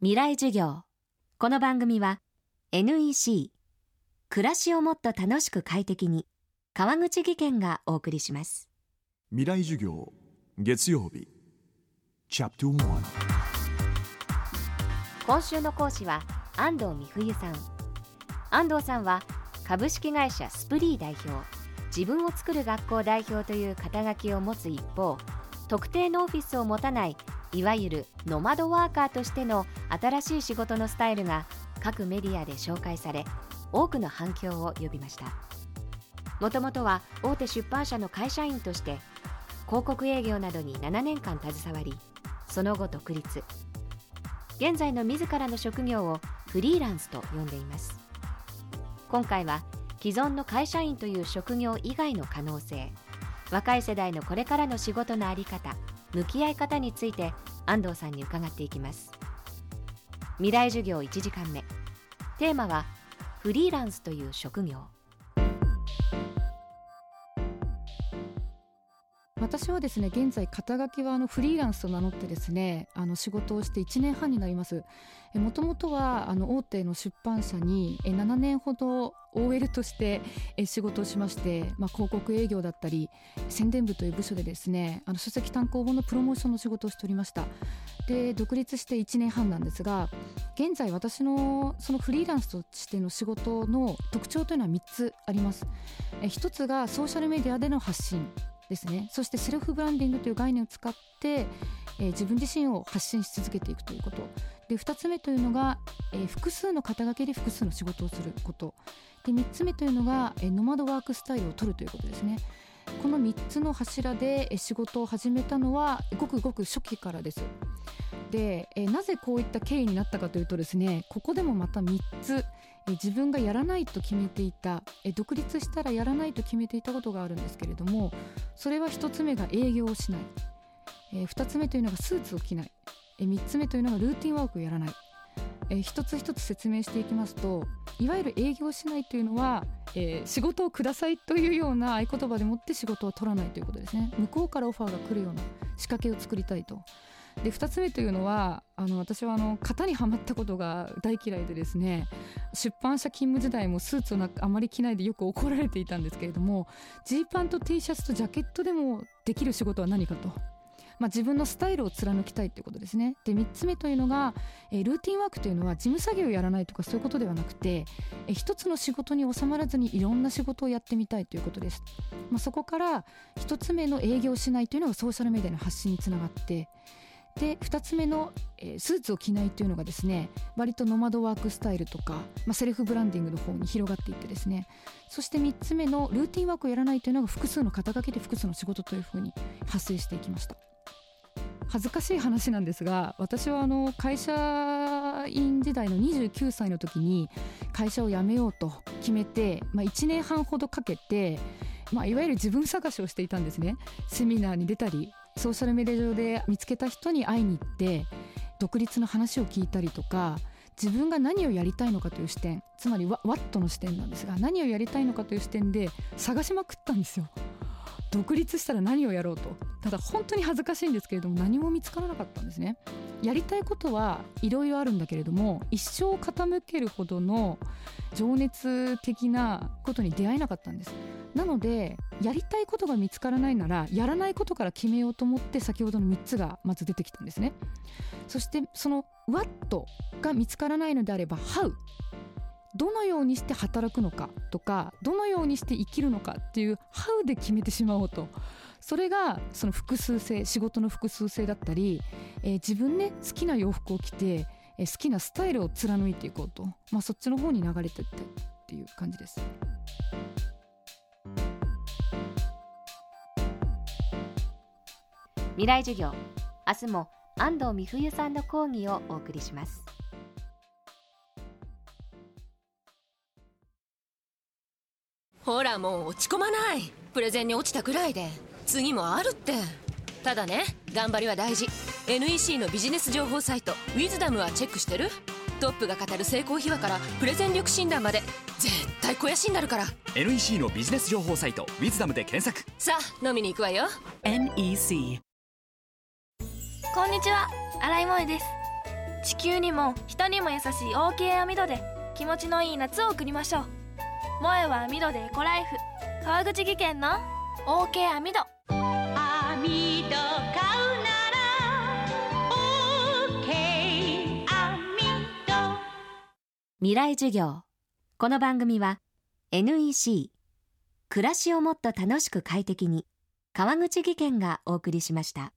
未来授業。この番組は NEC 暮らしをもっと楽しく快適に川口義賢がお送りします。未来授業月曜日。チャプト1今週の講師は安藤美冬さん。安藤さんは株式会社スプリー代表。自分を作る学校代表という肩書きを持つ一方特定のオフィスを持たないいわゆるノマドワーカーとしての新しい仕事のスタイルが各メディアで紹介され多くの反響を呼びました。もともとは大手出版社の会社員として広告営業などに7年間携わりその後独立。現在の自らの職業をフリーランスと呼んでいます。今回は既存の会社員という職業以外の可能性若い世代のこれからの仕事の在り方向き合い方について安藤さんに伺っていきます。未来授業1時間目。テーマはフリーランスという職業。私はですね現在肩書きはあのフリーランスと名乗ってですねあの仕事をして1年半になります。もともとはあの大手の出版社に7年ほど OL として仕事をしまして、まあ、広告営業だったり宣伝部という部署でですねあの書籍単行本のプロモーションの仕事をしておりました。で独立して1年半なんですが現在私のそのフリーランスとしての仕事の特徴というのは3つあります。え1つがソーシャルメディアでの発信。ですね。そしてセルフブランディングという概念を使って、えー、自分自身を発信し続けていくということ。で2つ目というのが、えー、複数の肩書きで複数の仕事をすること。で3つ目というのが、えー、ノマドワークスタイルを取るということですね。この3つの柱で仕事を始めたのはごくごく初期からです。で、えなぜこういった経緯になったかというとですねここでもまた3つえ自分がやらないと決めていたえ独立したらやらないと決めていたことがあるんですけれどもそれは1つ目が営業をしない、え2つ目というのがスーツを着ない、え3つ目というのがルーティンワークをやらない、え一つ一つ説明していきますといわゆる営業しないというのは、えー、仕事をくださいというような合言葉でもって仕事を取らないということですね。向こうからオファーが来るような仕掛けを作りたいと。で2つ目というのはあの私はあの型にはまったことが大嫌いでですね出版社勤務時代もスーツをあまり着ないでよく怒られていたんですけれどもジーパンと T シャツとジャケットでもできる仕事は何かと。まあ、自分のスタイルを貫きたいということですね。で3つ目というのが、えー、ルーティンワークというのは事務作業をやらないとかそういうことではなくて、えー、一つの仕事に収まらずにいろんな仕事をやってみたいということです。まあ、そこから1つ目の営業しないというのがソーシャルメディアの発信につながってで2つ目の、えー、スーツを着ないというのがですね割とノマドワークスタイルとか、まあ、セルフブランディングの方に広がっていってですね。そして3つ目のルーティンワークをやらないというのが複数の肩書きで複数の仕事というふうに発生していきました。恥ずかしい話なんですが私はあの会社員時代の29歳の時に会社を辞めようと決めて、まあ、1年半ほどかけてまあ、いわゆる自分探しをしていたんですね。セミナーに出たりソーシャルメディア上で見つけた人に会いに行って独立の話を聞いたりとか自分が何をやりたいのかという視点つまりワットの視点なんですが何をやりたいのかという視点で探しまくったんですよ。独立したら何をやろうと。ただ本当に恥ずかしいんですけれども何も見つからなかったんですね。やりたいことはいろいろあるんだけれども一生傾けるほどの情熱的なことに出会えなかったんです。なのでやりたいことが見つからないならやらないことから決めようと思って先ほどの3つがまず出てきたんですね。そしてその「what」が見つからないのであれば「how」どのようにして働くのかとかどのようにして生きるのかっていう「how」で決めてしまおうと。それがその複数性仕事の複数性だったり、えー、自分ね好きな洋服を着て、えー、好きなスタイルを貫いていこうと、まあ、そっちの方に流れていったっていう感じです。未来授業。明日も安藤美冬さんの講義をお送りします。ほらもう落ち込まない。プレゼンに落ちたくらいで。次もあるって。ただね頑張りは大事。NEC のビジネス情報サイト「ウィズダムはチェックしてる？トップが語る成功秘話からプレゼン力診断まで。絶対肥やしになるから。NEC のビジネス情報サイト「ウィズダムで検索。さあ飲みに行くわよ。NEC こんにちは。新井萌です。地球にも人にも優しい OK 網戸で気持ちのいい夏を送りましょう。萌えは網戸でエコライフ。川口技研の OK 網戸網戸買うなら OK 網戸未来授業。この番組は NEC 暮らしをもっと楽しく快適に川口技研がお送りしました